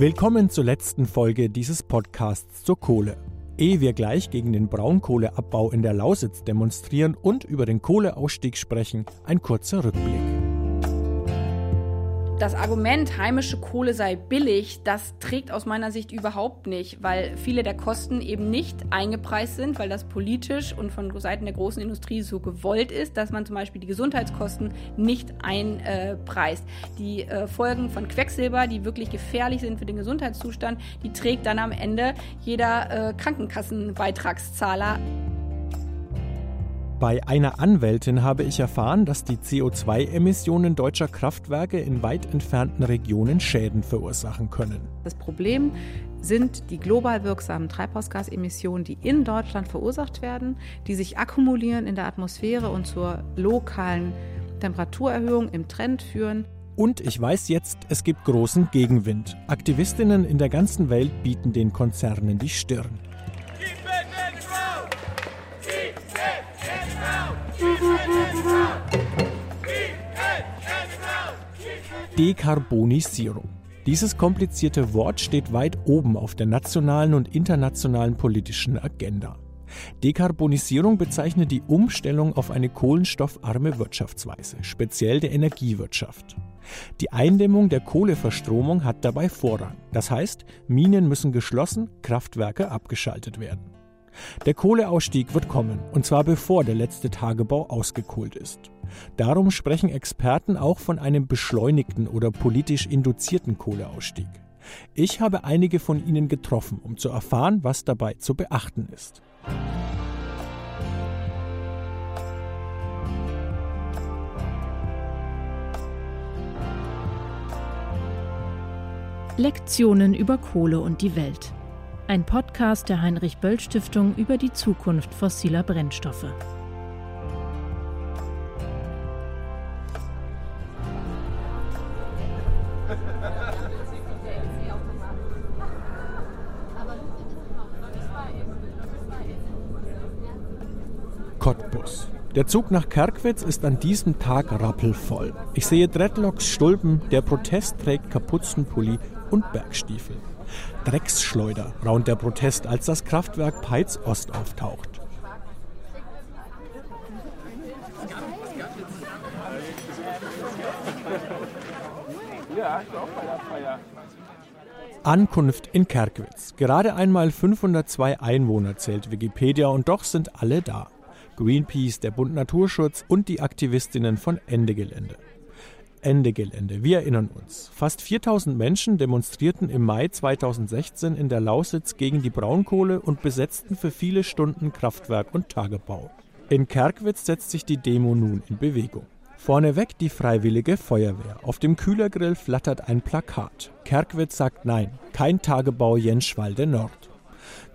Willkommen zur letzten Folge dieses Podcasts zur Kohle. Ehe wir gleich gegen den Braunkohleabbau in der Lausitz demonstrieren und über den Kohleausstieg sprechen, ein kurzer Rückblick. Das Argument, heimische Kohle sei billig, das trägt aus meiner Sicht überhaupt nicht, weil viele der Kosten eben nicht eingepreist sind, weil das politisch und von Seiten der großen Industrie so gewollt ist, dass man zum Beispiel die Gesundheitskosten nicht einpreist. Die äh, Folgen von Quecksilber, die wirklich gefährlich sind für den Gesundheitszustand, die trägt dann am Ende jeder äh, Krankenkassenbeitragszahler. Bei einer Anwältin habe ich erfahren, dass die CO2-Emissionen deutscher Kraftwerke in weit entfernten Regionen Schäden verursachen können. Das Problem sind die global wirksamen Treibhausgasemissionen, die in Deutschland verursacht werden, die sich akkumulieren in der Atmosphäre und zur lokalen Temperaturerhöhung im Trend führen. Und ich weiß jetzt, es gibt großen Gegenwind. Aktivistinnen in der ganzen Welt bieten den Konzernen die Stirn. Dekarbonisierung. Dieses komplizierte Wort steht weit oben auf der nationalen und internationalen politischen Agenda. Dekarbonisierung bezeichnet die Umstellung auf eine kohlenstoffarme Wirtschaftsweise, speziell der Energiewirtschaft. Die Eindämmung der Kohleverstromung hat dabei Vorrang. Das heißt, Minen müssen geschlossen, Kraftwerke abgeschaltet werden. Der Kohleausstieg wird kommen, und zwar bevor der letzte Tagebau ausgekohlt ist. Darum sprechen Experten auch von einem beschleunigten oder politisch induzierten Kohleausstieg. Ich habe einige von ihnen getroffen, um zu erfahren, was dabei zu beachten ist. Lektionen über Kohle und die Welt. Ein Podcast der Heinrich Böll Stiftung über die Zukunft fossiler Brennstoffe. Cottbus. Der Zug nach Kerkwitz ist an diesem Tag rappelvoll. Ich sehe Dreadlocks, Stulpen, der Protest trägt Kapuzenpulli und Bergstiefel. Drecksschleuder raunt der Protest, als das Kraftwerk Peitz Ost auftaucht. Ankunft in Kerkwitz. Gerade einmal 502 Einwohner zählt Wikipedia und doch sind alle da. Greenpeace, der Bund Naturschutz und die Aktivistinnen von Ende Gelände. Ende Gelände. Wir erinnern uns. Fast 4000 Menschen demonstrierten im Mai 2016 in der Lausitz gegen die Braunkohle und besetzten für viele Stunden Kraftwerk und Tagebau. In Kerkwitz setzt sich die Demo nun in Bewegung. Vorneweg die Freiwillige Feuerwehr. Auf dem Kühlergrill flattert ein Plakat. Kerkwitz sagt Nein, kein Tagebau Jenschwalde Nord.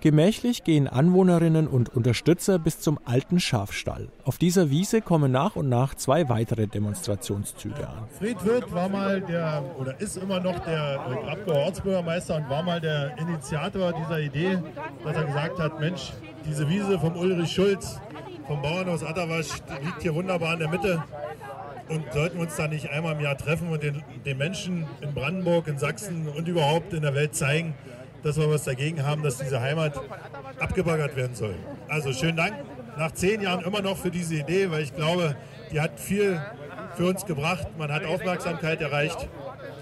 Gemächlich gehen Anwohnerinnen und Unterstützer bis zum alten Schafstall. Auf dieser Wiese kommen nach und nach zwei weitere Demonstrationszüge an. Fred Wirth war mal der, oder ist immer noch der Grabgauer Ortsbürgermeister und war mal der Initiator dieser Idee, dass er gesagt hat, Mensch, diese Wiese vom Ulrich Schulz, vom Bauernhaus Atterwasch, liegt hier wunderbar in der Mitte. Und sollten wir uns da nicht einmal im Jahr treffen und den, den Menschen in Brandenburg, in Sachsen und überhaupt in der Welt zeigen, dass wir was dagegen haben, dass diese Heimat abgebaggert werden soll. Also schönen Dank nach zehn Jahren immer noch für diese Idee, weil ich glaube, die hat viel für uns gebracht. Man hat Aufmerksamkeit erreicht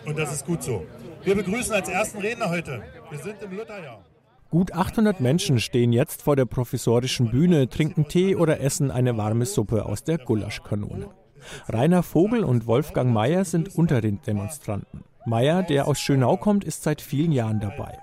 und das ist gut so. Wir begrüßen als ersten Redner heute. Wir sind im Lutherjahr. Gut 800 Menschen stehen jetzt vor der professorischen Bühne, trinken Tee oder essen eine warme Suppe aus der Gulaschkanone. Rainer Vogel und Wolfgang Mayer sind unter den Demonstranten. Mayer, der aus Schönau kommt, ist seit vielen Jahren dabei.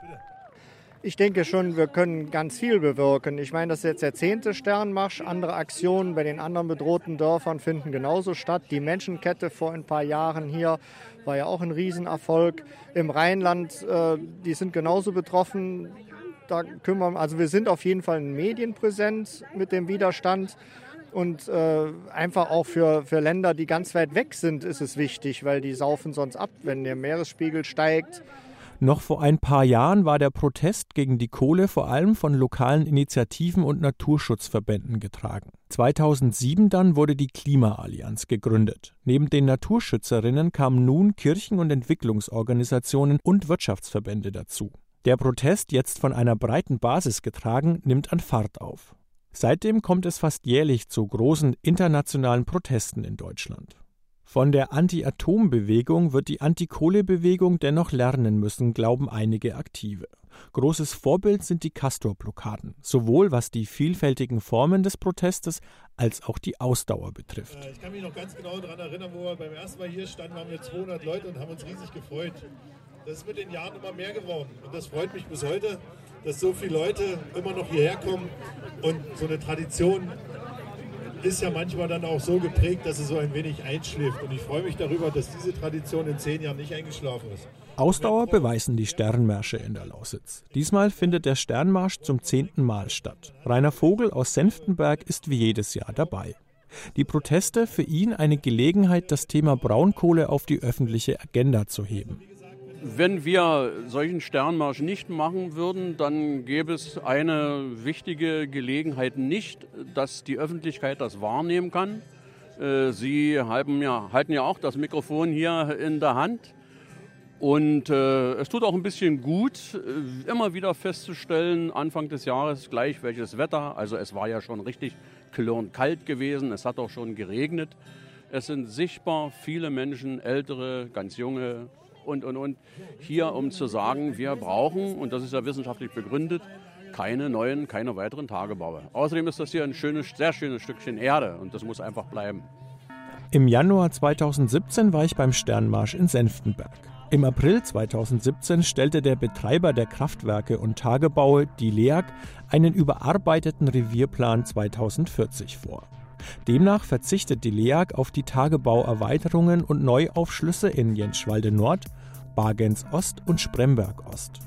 Ich denke schon, wir können ganz viel bewirken. Ich meine, das ist jetzt der zehnte Sternmarsch. Andere Aktionen bei den anderen bedrohten Dörfern finden genauso statt. Die Menschenkette vor ein paar Jahren hier war ja auch ein Riesenerfolg. Im Rheinland, äh, die sind genauso betroffen. Da kümmern, also wir sind auf jeden Fall in Medien präsent mit dem Widerstand. Und äh, einfach auch für, für Länder, die ganz weit weg sind, ist es wichtig, weil die saufen sonst ab, wenn der Meeresspiegel steigt. Noch vor ein paar Jahren war der Protest gegen die Kohle vor allem von lokalen Initiativen und Naturschutzverbänden getragen. 2007 dann wurde die Klimaallianz gegründet. Neben den Naturschützerinnen kamen nun Kirchen- und Entwicklungsorganisationen und Wirtschaftsverbände dazu. Der Protest, jetzt von einer breiten Basis getragen, nimmt an Fahrt auf. Seitdem kommt es fast jährlich zu großen internationalen Protesten in Deutschland. Von der Anti-Atom-Bewegung wird die Anti-Kohle-Bewegung dennoch lernen müssen, glauben einige Aktive. Großes Vorbild sind die Castor-Blockaden, sowohl was die vielfältigen Formen des Protestes als auch die Ausdauer betrifft. Äh, ich kann mich noch ganz genau daran erinnern, wo wir beim ersten Mal hier standen, waren wir 200 Leute und haben uns riesig gefreut. Das ist mit den Jahren immer mehr geworden und das freut mich bis heute, dass so viele Leute immer noch hierher kommen und so eine Tradition ist ja manchmal dann auch so geprägt, dass es so ein wenig einschläft. Und ich freue mich darüber, dass diese Tradition in zehn Jahren nicht eingeschlafen ist. Ausdauer beweisen die Sternmärsche in der Lausitz. Diesmal findet der Sternmarsch zum zehnten Mal statt. Rainer Vogel aus Senftenberg ist wie jedes Jahr dabei. Die Proteste für ihn eine Gelegenheit, das Thema Braunkohle auf die öffentliche Agenda zu heben. Wenn wir solchen Sternmarsch nicht machen würden, dann gäbe es eine wichtige Gelegenheit nicht, dass die Öffentlichkeit das wahrnehmen kann. Äh, Sie halten ja, halten ja auch das Mikrofon hier in der Hand. Und äh, es tut auch ein bisschen gut, äh, immer wieder festzustellen, Anfang des Jahres gleich welches Wetter. Also es war ja schon richtig klirrend kalt gewesen, es hat auch schon geregnet. Es sind sichtbar viele Menschen, ältere, ganz junge, und, und, und, hier, um zu sagen, wir brauchen, und das ist ja wissenschaftlich begründet, keine neuen, keine weiteren Tagebaue. Außerdem ist das hier ein schönes, sehr schönes Stückchen Erde und das muss einfach bleiben. Im Januar 2017 war ich beim Sternmarsch in Senftenberg. Im April 2017 stellte der Betreiber der Kraftwerke und Tagebaue, die LEAG, einen überarbeiteten Revierplan 2040 vor. Demnach verzichtet die LEAG auf die Tagebauerweiterungen und Neuaufschlüsse in Jenschwalde Nord, Bargens Ost und Spremberg Ost.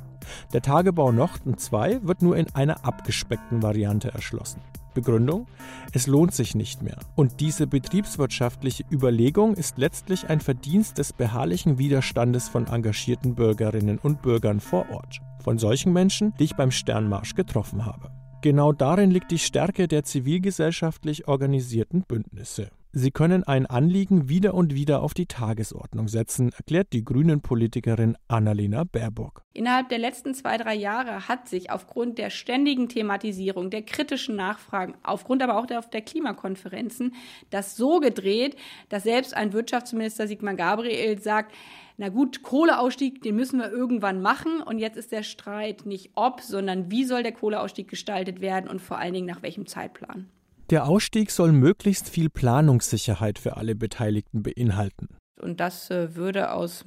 Der Tagebau Nochten 2 wird nur in einer abgespeckten Variante erschlossen. Begründung? Es lohnt sich nicht mehr. Und diese betriebswirtschaftliche Überlegung ist letztlich ein Verdienst des beharrlichen Widerstandes von engagierten Bürgerinnen und Bürgern vor Ort. Von solchen Menschen, die ich beim Sternmarsch getroffen habe. Genau darin liegt die Stärke der zivilgesellschaftlich organisierten Bündnisse. Sie können ein Anliegen wieder und wieder auf die Tagesordnung setzen, erklärt die Grünen-Politikerin Annalena Baerbock. Innerhalb der letzten zwei, drei Jahre hat sich aufgrund der ständigen Thematisierung, der kritischen Nachfragen, aufgrund aber auch der, der Klimakonferenzen, das so gedreht, dass selbst ein Wirtschaftsminister Sigmar Gabriel sagt, na gut, Kohleausstieg, den müssen wir irgendwann machen. Und jetzt ist der Streit nicht ob, sondern wie soll der Kohleausstieg gestaltet werden und vor allen Dingen nach welchem Zeitplan. Der Ausstieg soll möglichst viel Planungssicherheit für alle Beteiligten beinhalten. Und das äh, würde aus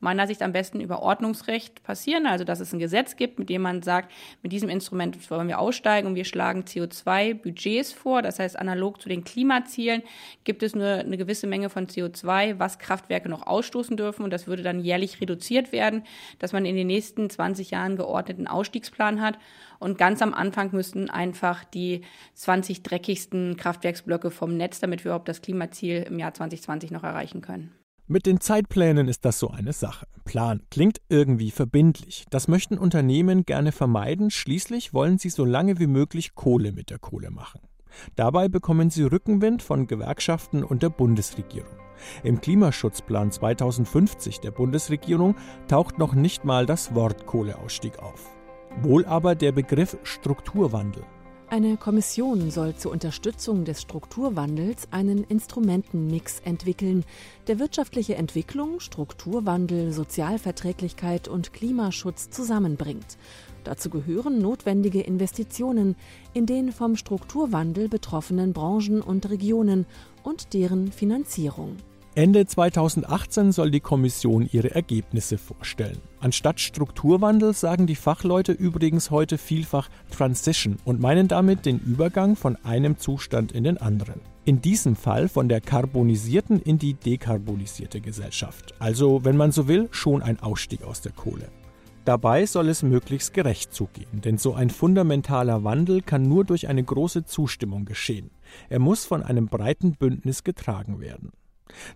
meiner Sicht am besten über Ordnungsrecht passieren, also dass es ein Gesetz gibt, mit dem man sagt, mit diesem Instrument wollen wir aussteigen und wir schlagen CO2-Budgets vor. Das heißt, analog zu den Klimazielen gibt es nur eine gewisse Menge von CO2, was Kraftwerke noch ausstoßen dürfen und das würde dann jährlich reduziert werden, dass man in den nächsten 20 Jahren geordneten Ausstiegsplan hat. Und ganz am Anfang müssten einfach die 20 dreckigsten Kraftwerksblöcke vom Netz, damit wir überhaupt das Klimaziel im Jahr 2020 noch erreichen können. Mit den Zeitplänen ist das so eine Sache. Plan klingt irgendwie verbindlich. Das möchten Unternehmen gerne vermeiden. Schließlich wollen sie so lange wie möglich Kohle mit der Kohle machen. Dabei bekommen sie Rückenwind von Gewerkschaften und der Bundesregierung. Im Klimaschutzplan 2050 der Bundesregierung taucht noch nicht mal das Wort Kohleausstieg auf. Wohl aber der Begriff Strukturwandel. Eine Kommission soll zur Unterstützung des Strukturwandels einen Instrumentenmix entwickeln, der wirtschaftliche Entwicklung, Strukturwandel, Sozialverträglichkeit und Klimaschutz zusammenbringt. Dazu gehören notwendige Investitionen in den vom Strukturwandel betroffenen Branchen und Regionen und deren Finanzierung. Ende 2018 soll die Kommission ihre Ergebnisse vorstellen. Anstatt Strukturwandel sagen die Fachleute übrigens heute vielfach Transition und meinen damit den Übergang von einem Zustand in den anderen. In diesem Fall von der karbonisierten in die dekarbonisierte Gesellschaft. Also, wenn man so will, schon ein Ausstieg aus der Kohle. Dabei soll es möglichst gerecht zugehen, denn so ein fundamentaler Wandel kann nur durch eine große Zustimmung geschehen. Er muss von einem breiten Bündnis getragen werden.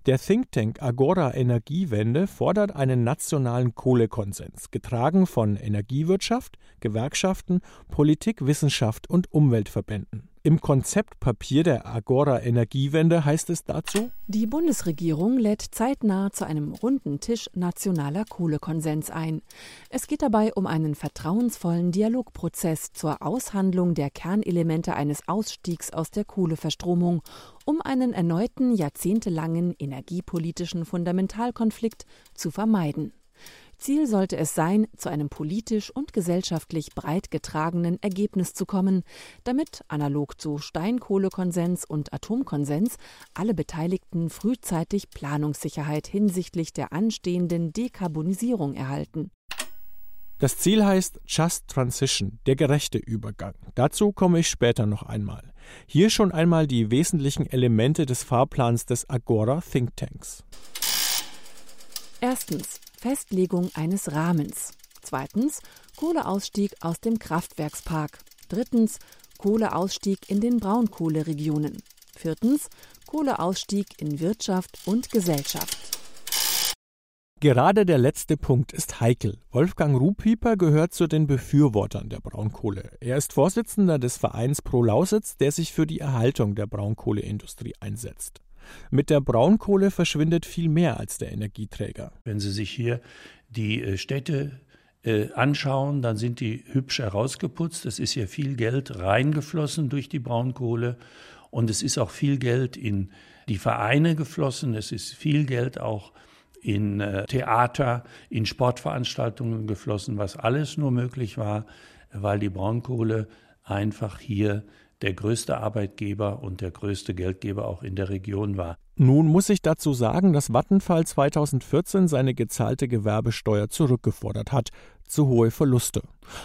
Der Think Tank Agora Energiewende fordert einen nationalen Kohlekonsens, getragen von Energiewirtschaft, Gewerkschaften, Politik, Wissenschaft und Umweltverbänden. Im Konzeptpapier der Agora Energiewende heißt es dazu, die Bundesregierung lädt zeitnah zu einem runden Tisch nationaler Kohlekonsens ein. Es geht dabei um einen vertrauensvollen Dialogprozess zur Aushandlung der Kernelemente eines Ausstiegs aus der Kohleverstromung, um einen erneuten jahrzehntelangen energiepolitischen Fundamentalkonflikt zu vermeiden. Ziel sollte es sein, zu einem politisch und gesellschaftlich breit getragenen Ergebnis zu kommen, damit analog zu Steinkohlekonsens und Atomkonsens alle Beteiligten frühzeitig Planungssicherheit hinsichtlich der anstehenden Dekarbonisierung erhalten. Das Ziel heißt Just Transition, der gerechte Übergang. Dazu komme ich später noch einmal. Hier schon einmal die wesentlichen Elemente des Fahrplans des Agora Think Tanks. Erstens Festlegung eines Rahmens. Zweitens Kohleausstieg aus dem Kraftwerkspark. Drittens Kohleausstieg in den Braunkohleregionen. Viertens Kohleausstieg in Wirtschaft und Gesellschaft. Gerade der letzte Punkt ist heikel. Wolfgang Ruhpieper gehört zu den Befürwortern der Braunkohle. Er ist Vorsitzender des Vereins Pro Lausitz, der sich für die Erhaltung der Braunkohleindustrie einsetzt. Mit der Braunkohle verschwindet viel mehr als der Energieträger. Wenn Sie sich hier die äh, Städte äh, anschauen, dann sind die hübsch herausgeputzt. Es ist hier viel Geld reingeflossen durch die Braunkohle und es ist auch viel Geld in die Vereine geflossen. Es ist viel Geld auch in äh, Theater, in Sportveranstaltungen geflossen, was alles nur möglich war, weil die Braunkohle einfach hier der größte Arbeitgeber und der größte Geldgeber auch in der Region war. Nun muss ich dazu sagen, dass Vattenfall 2014 seine gezahlte Gewerbesteuer zurückgefordert hat. Zu hohe Verluste.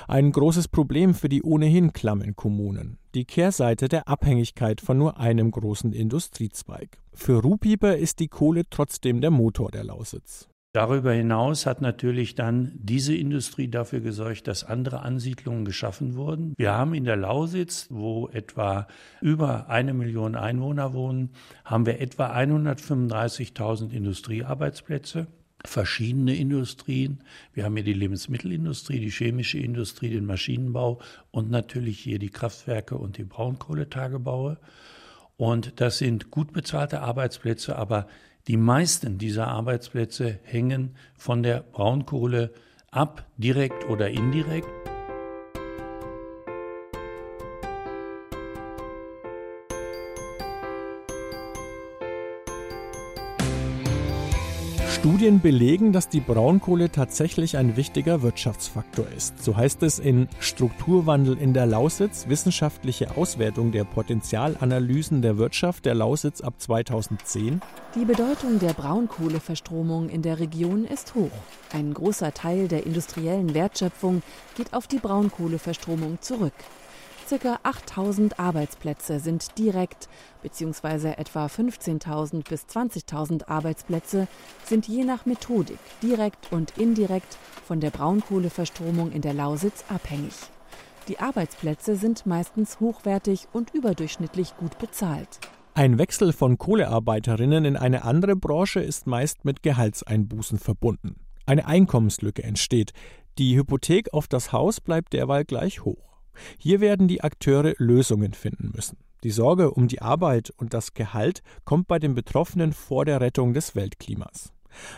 Ein großes Problem für die ohnehin klammen Kommunen. Die Kehrseite der Abhängigkeit von nur einem großen Industriezweig. Für Ruhpieper ist die Kohle trotzdem der Motor der Lausitz. Darüber hinaus hat natürlich dann diese Industrie dafür gesorgt, dass andere Ansiedlungen geschaffen wurden. Wir haben in der Lausitz, wo etwa über eine Million Einwohner wohnen, haben wir etwa 135.000 Industriearbeitsplätze verschiedene Industrien. Wir haben hier die Lebensmittelindustrie, die chemische Industrie, den Maschinenbau und natürlich hier die Kraftwerke und die Braunkohletagebaue. Und das sind gut bezahlte Arbeitsplätze, aber die meisten dieser Arbeitsplätze hängen von der Braunkohle ab, direkt oder indirekt. Studien belegen, dass die Braunkohle tatsächlich ein wichtiger Wirtschaftsfaktor ist. So heißt es in Strukturwandel in der Lausitz, wissenschaftliche Auswertung der Potenzialanalysen der Wirtschaft der Lausitz ab 2010. Die Bedeutung der Braunkohleverstromung in der Region ist hoch. Ein großer Teil der industriellen Wertschöpfung geht auf die Braunkohleverstromung zurück. Circa 8000 Arbeitsplätze sind direkt bzw. etwa 15.000 bis 20.000 Arbeitsplätze sind je nach Methodik direkt und indirekt von der Braunkohleverstromung in der Lausitz abhängig. Die Arbeitsplätze sind meistens hochwertig und überdurchschnittlich gut bezahlt. Ein Wechsel von Kohlearbeiterinnen in eine andere Branche ist meist mit Gehaltseinbußen verbunden. Eine Einkommenslücke entsteht. Die Hypothek auf das Haus bleibt derweil gleich hoch. Hier werden die Akteure Lösungen finden müssen. Die Sorge um die Arbeit und das Gehalt kommt bei den Betroffenen vor der Rettung des Weltklimas.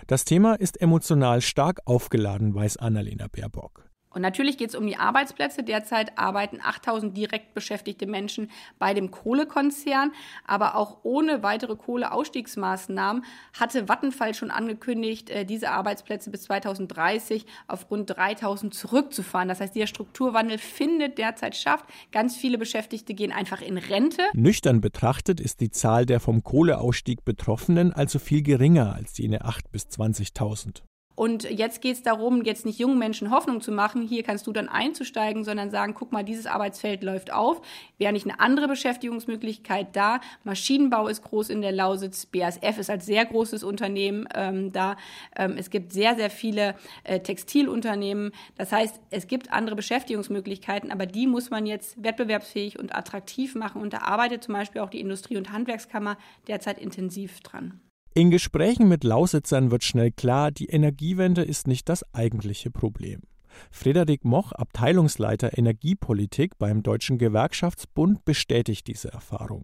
Das Thema ist emotional stark aufgeladen, weiß Annalena Baerbock. Und natürlich geht es um die Arbeitsplätze. Derzeit arbeiten 8000 direkt beschäftigte Menschen bei dem Kohlekonzern. Aber auch ohne weitere Kohleausstiegsmaßnahmen hatte Vattenfall schon angekündigt, äh, diese Arbeitsplätze bis 2030 auf rund 3000 zurückzufahren. Das heißt, dieser Strukturwandel findet derzeit statt. Ganz viele Beschäftigte gehen einfach in Rente. Nüchtern betrachtet ist die Zahl der vom Kohleausstieg Betroffenen also viel geringer als jene 8.000 bis 20.000. Und jetzt geht es darum, jetzt nicht jungen Menschen Hoffnung zu machen, hier kannst du dann einzusteigen, sondern sagen, guck mal, dieses Arbeitsfeld läuft auf. Wäre nicht eine andere Beschäftigungsmöglichkeit da? Maschinenbau ist groß in der Lausitz, BASF ist als sehr großes Unternehmen ähm, da. Ähm, es gibt sehr, sehr viele äh, Textilunternehmen. Das heißt, es gibt andere Beschäftigungsmöglichkeiten, aber die muss man jetzt wettbewerbsfähig und attraktiv machen. Und da arbeitet zum Beispiel auch die Industrie- und Handwerkskammer derzeit intensiv dran. In Gesprächen mit Lausitzern wird schnell klar, die Energiewende ist nicht das eigentliche Problem. Frederik Moch, Abteilungsleiter Energiepolitik beim Deutschen Gewerkschaftsbund, bestätigt diese Erfahrung.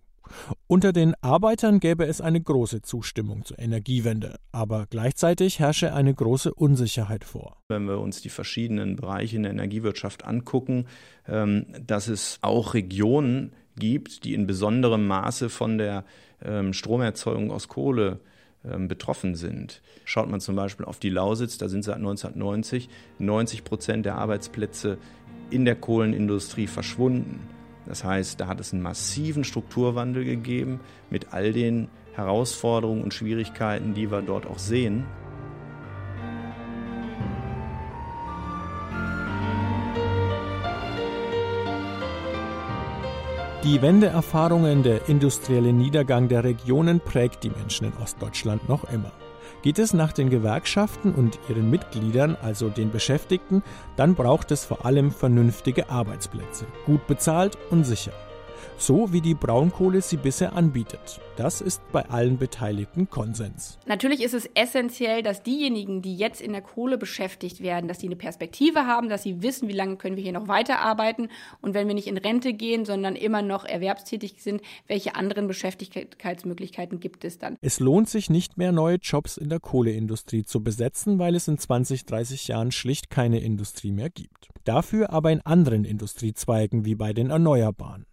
Unter den Arbeitern gäbe es eine große Zustimmung zur Energiewende, aber gleichzeitig herrsche eine große Unsicherheit vor. Wenn wir uns die verschiedenen Bereiche in der Energiewirtschaft angucken, ähm, dass es auch Regionen gibt, die in besonderem Maße von der ähm, Stromerzeugung aus Kohle ähm, betroffen sind. Schaut man zum Beispiel auf die Lausitz, da sind seit 1990 90 Prozent der Arbeitsplätze in der Kohlenindustrie verschwunden. Das heißt, da hat es einen massiven Strukturwandel gegeben mit all den Herausforderungen und Schwierigkeiten, die wir dort auch sehen. Die Wendeerfahrungen, der industrielle Niedergang der Regionen prägt die Menschen in Ostdeutschland noch immer. Geht es nach den Gewerkschaften und ihren Mitgliedern, also den Beschäftigten, dann braucht es vor allem vernünftige Arbeitsplätze, gut bezahlt und sicher so wie die Braunkohle sie bisher anbietet. Das ist bei allen Beteiligten Konsens. Natürlich ist es essentiell, dass diejenigen, die jetzt in der Kohle beschäftigt werden, dass sie eine Perspektive haben, dass sie wissen, wie lange können wir hier noch weiterarbeiten und wenn wir nicht in Rente gehen, sondern immer noch erwerbstätig sind, welche anderen Beschäftigkeitsmöglichkeiten gibt es dann? Es lohnt sich nicht mehr, neue Jobs in der Kohleindustrie zu besetzen, weil es in 20, 30 Jahren schlicht keine Industrie mehr gibt. Dafür aber in anderen Industriezweigen wie bei den Erneuerbaren.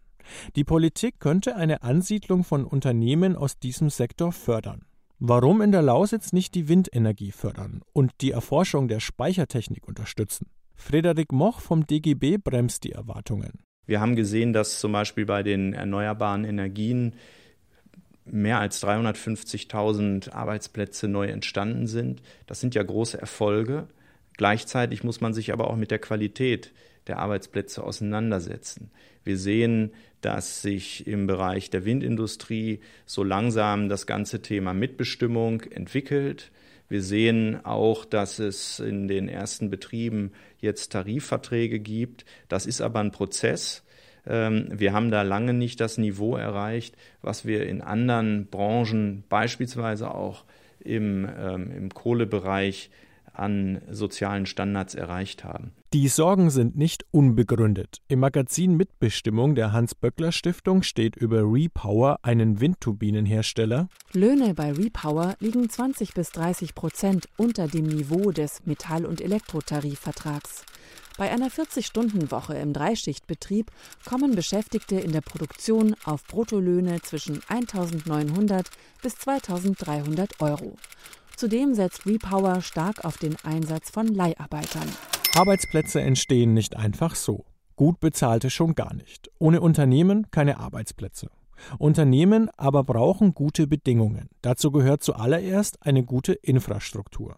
Die Politik könnte eine Ansiedlung von Unternehmen aus diesem Sektor fördern. Warum in der Lausitz nicht die Windenergie fördern und die Erforschung der Speichertechnik unterstützen? Frederik Moch vom DGB bremst die Erwartungen. Wir haben gesehen, dass zum Beispiel bei den erneuerbaren Energien mehr als 350.000 Arbeitsplätze neu entstanden sind. Das sind ja große Erfolge. Gleichzeitig muss man sich aber auch mit der Qualität der Arbeitsplätze auseinandersetzen. Wir sehen, dass sich im Bereich der Windindustrie so langsam das ganze Thema Mitbestimmung entwickelt. Wir sehen auch, dass es in den ersten Betrieben jetzt Tarifverträge gibt. Das ist aber ein Prozess. Ähm, wir haben da lange nicht das Niveau erreicht, was wir in anderen Branchen, beispielsweise auch im, ähm, im Kohlebereich, an sozialen Standards erreicht haben. Die Sorgen sind nicht unbegründet. Im Magazin Mitbestimmung der Hans-Böckler-Stiftung steht über Repower, einen Windturbinenhersteller. Löhne bei Repower liegen 20 bis 30 Prozent unter dem Niveau des Metall- und Elektrotarifvertrags. Bei einer 40-Stunden-Woche im Dreischichtbetrieb kommen Beschäftigte in der Produktion auf Bruttolöhne zwischen 1.900 bis 2.300 Euro. Zudem setzt Repower stark auf den Einsatz von Leiharbeitern. Arbeitsplätze entstehen nicht einfach so. Gut bezahlte schon gar nicht. Ohne Unternehmen keine Arbeitsplätze. Unternehmen aber brauchen gute Bedingungen. Dazu gehört zuallererst eine gute Infrastruktur.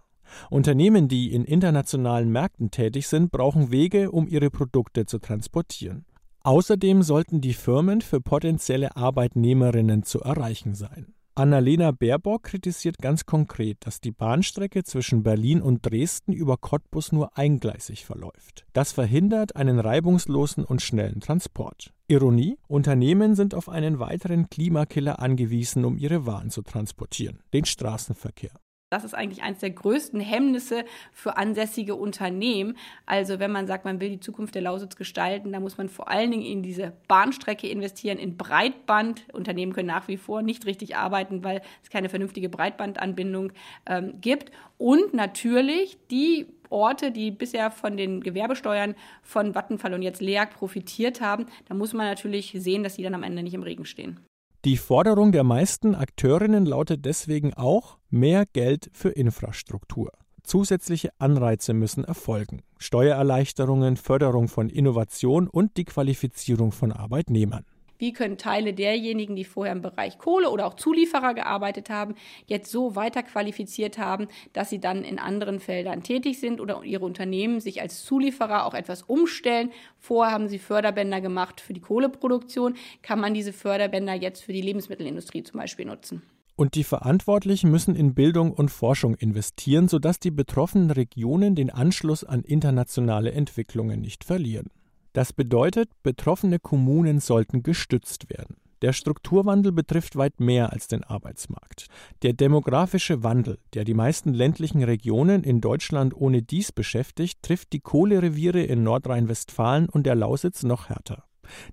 Unternehmen, die in internationalen Märkten tätig sind, brauchen Wege, um ihre Produkte zu transportieren. Außerdem sollten die Firmen für potenzielle Arbeitnehmerinnen zu erreichen sein. Annalena Baerbock kritisiert ganz konkret, dass die Bahnstrecke zwischen Berlin und Dresden über Cottbus nur eingleisig verläuft. Das verhindert einen reibungslosen und schnellen Transport. Ironie: Unternehmen sind auf einen weiteren Klimakiller angewiesen, um ihre Waren zu transportieren, den Straßenverkehr. Das ist eigentlich eines der größten Hemmnisse für ansässige Unternehmen. Also wenn man sagt, man will die Zukunft der Lausitz gestalten, dann muss man vor allen Dingen in diese Bahnstrecke investieren, in Breitband. Unternehmen können nach wie vor nicht richtig arbeiten, weil es keine vernünftige Breitbandanbindung ähm, gibt. Und natürlich die Orte, die bisher von den Gewerbesteuern von Vattenfall und jetzt LEAG profitiert haben, da muss man natürlich sehen, dass die dann am Ende nicht im Regen stehen. Die Forderung der meisten Akteurinnen lautet deswegen auch mehr Geld für Infrastruktur. Zusätzliche Anreize müssen erfolgen. Steuererleichterungen, Förderung von Innovation und die Qualifizierung von Arbeitnehmern. Wie können Teile derjenigen, die vorher im Bereich Kohle oder auch Zulieferer gearbeitet haben, jetzt so weiter qualifiziert haben, dass sie dann in anderen Feldern tätig sind oder ihre Unternehmen sich als Zulieferer auch etwas umstellen. Vorher haben sie Förderbänder gemacht für die Kohleproduktion. Kann man diese Förderbänder jetzt für die Lebensmittelindustrie zum Beispiel nutzen? Und die Verantwortlichen müssen in Bildung und Forschung investieren, sodass die betroffenen Regionen den Anschluss an internationale Entwicklungen nicht verlieren. Das bedeutet, betroffene Kommunen sollten gestützt werden. Der Strukturwandel betrifft weit mehr als den Arbeitsmarkt. Der demografische Wandel, der die meisten ländlichen Regionen in Deutschland ohne dies beschäftigt, trifft die Kohlereviere in Nordrhein-Westfalen und der Lausitz noch härter.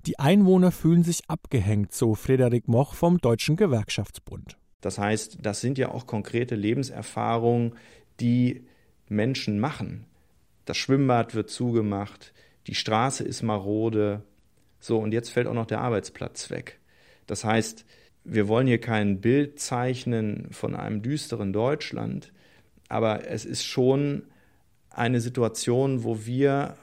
Die Einwohner fühlen sich abgehängt, so Frederik Moch vom Deutschen Gewerkschaftsbund. Das heißt, das sind ja auch konkrete Lebenserfahrungen, die Menschen machen. Das Schwimmbad wird zugemacht, die Straße ist marode, so und jetzt fällt auch noch der Arbeitsplatz weg. Das heißt, wir wollen hier kein Bild zeichnen von einem düsteren Deutschland, aber es ist schon eine Situation, wo wir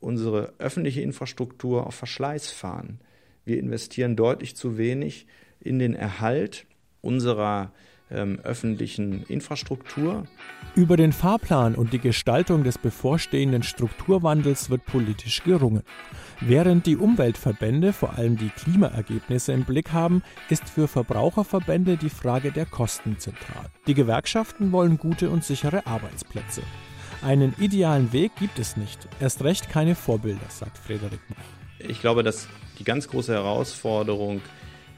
unsere öffentliche Infrastruktur auf Verschleiß fahren. Wir investieren deutlich zu wenig in den Erhalt unserer ähm, öffentlichen Infrastruktur. Über den Fahrplan und die Gestaltung des bevorstehenden Strukturwandels wird politisch gerungen. Während die Umweltverbände vor allem die Klimaergebnisse im Blick haben, ist für Verbraucherverbände die Frage der Kosten zentral. Die Gewerkschaften wollen gute und sichere Arbeitsplätze. Einen idealen Weg gibt es nicht, erst recht keine Vorbilder, sagt Frederik Moch. Ich glaube, dass die ganz große Herausforderung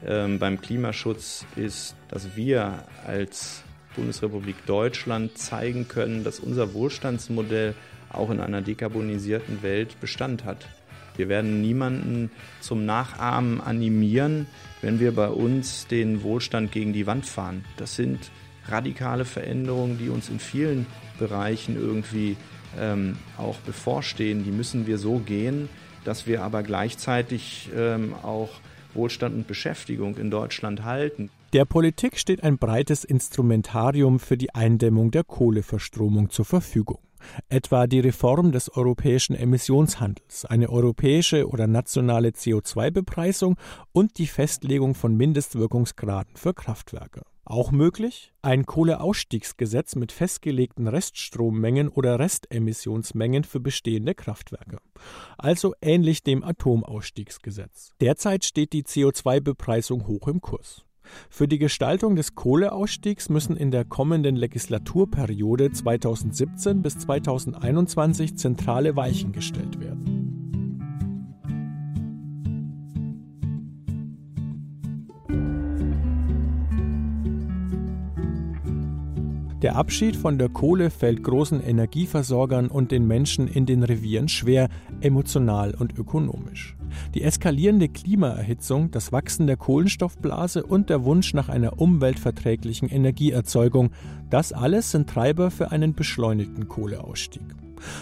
ähm, beim Klimaschutz ist, dass wir als Bundesrepublik Deutschland zeigen können, dass unser Wohlstandsmodell auch in einer dekarbonisierten Welt Bestand hat. Wir werden niemanden zum Nachahmen animieren, wenn wir bei uns den Wohlstand gegen die Wand fahren. Das sind radikale Veränderungen, die uns in vielen Bereichen irgendwie ähm, auch bevorstehen. Die müssen wir so gehen, dass wir aber gleichzeitig ähm, auch Wohlstand und Beschäftigung in Deutschland halten. Der Politik steht ein breites Instrumentarium für die Eindämmung der Kohleverstromung zur Verfügung. Etwa die Reform des europäischen Emissionshandels, eine europäische oder nationale CO2-Bepreisung und die Festlegung von Mindestwirkungsgraden für Kraftwerke. Auch möglich ein Kohleausstiegsgesetz mit festgelegten Reststrommengen oder Restemissionsmengen für bestehende Kraftwerke. Also ähnlich dem Atomausstiegsgesetz. Derzeit steht die CO2-Bepreisung hoch im Kurs. Für die Gestaltung des Kohleausstiegs müssen in der kommenden Legislaturperiode 2017 bis 2021 zentrale Weichen gestellt werden. Der Abschied von der Kohle fällt großen Energieversorgern und den Menschen in den Revieren schwer, emotional und ökonomisch. Die eskalierende Klimaerhitzung, das Wachsen der Kohlenstoffblase und der Wunsch nach einer umweltverträglichen Energieerzeugung, das alles sind Treiber für einen beschleunigten Kohleausstieg.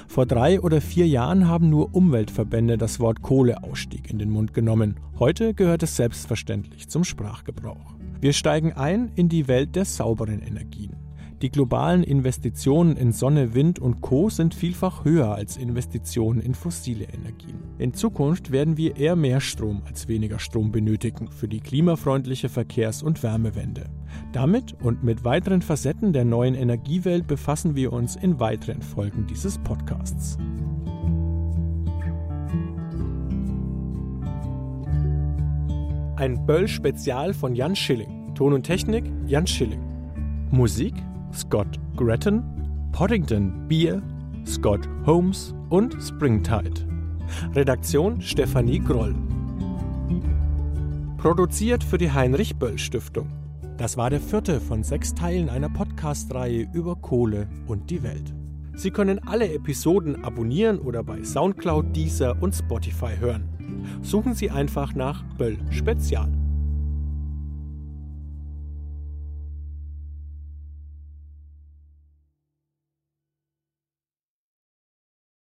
Vor drei oder vier Jahren haben nur Umweltverbände das Wort Kohleausstieg in den Mund genommen. Heute gehört es selbstverständlich zum Sprachgebrauch. Wir steigen ein in die Welt der sauberen Energien. Die globalen Investitionen in Sonne, Wind und Co sind vielfach höher als Investitionen in fossile Energien. In Zukunft werden wir eher mehr Strom als weniger Strom benötigen für die klimafreundliche Verkehrs- und Wärmewende. Damit und mit weiteren Facetten der neuen Energiewelt befassen wir uns in weiteren Folgen dieses Podcasts. Ein Böll-Spezial von Jan Schilling. Ton und Technik Jan Schilling. Musik Scott Gretton, Poddington Beer, Scott Holmes und Springtide. Redaktion Stefanie Groll. Produziert für die Heinrich Böll Stiftung. Das war der vierte von sechs Teilen einer Podcast-Reihe über Kohle und die Welt. Sie können alle Episoden abonnieren oder bei Soundcloud, Deezer und Spotify hören. Suchen Sie einfach nach Böll Spezial.